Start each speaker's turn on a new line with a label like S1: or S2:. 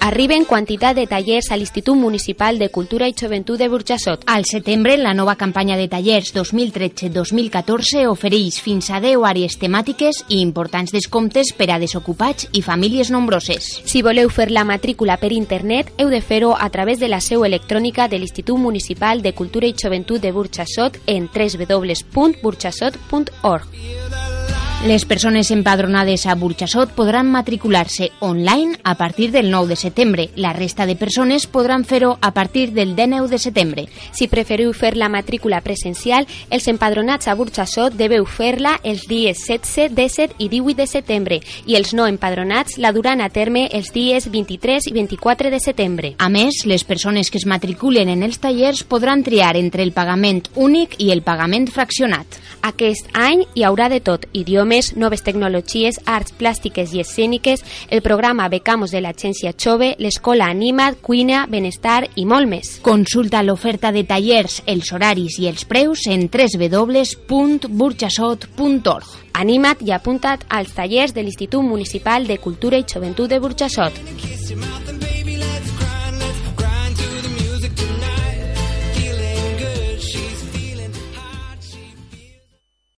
S1: Arriben quantitat de tallers a l'Institut Municipal de Cultura i Joventut de Burjassot.
S2: Al setembre, la nova campanya de tallers 2013-2014 ofereix fins a 10 àrees temàtiques i importants descomptes per a desocupats i famílies nombroses.
S1: Si voleu fer la matrícula per internet, heu de fer-ho a través de la seu electrònica de l'Institut Municipal de Cultura i Joventut de Burjassot en www.burjassot.org.
S2: Les persones empadronades a Burxassot podran matricular-se online a partir del 9 de setembre. La resta de persones podran fer-ho a partir del 19 de setembre.
S1: Si preferiu fer la matrícula presencial, els empadronats a Burxassot deveu fer-la els dies 16, 17 i 18 de setembre i els no empadronats la duran a terme els dies 23 i 24 de setembre.
S2: A més, les persones que es matriculen en els tallers podran triar entre el pagament únic i el pagament fraccionat.
S1: Aquest any hi haurà de tot, idiomes, noves tecnologies, arts plàstiques i escèniques, el programa Becamos de l'Agència Chove, l'escola Animat, cuina, benestar i molt més.
S2: Consulta l'oferta de tallers, els horaris i els preus en www.burxassot.org.
S1: Anima't i apunta't als tallers de l'Institut Municipal de Cultura i Joventut de Burxassot.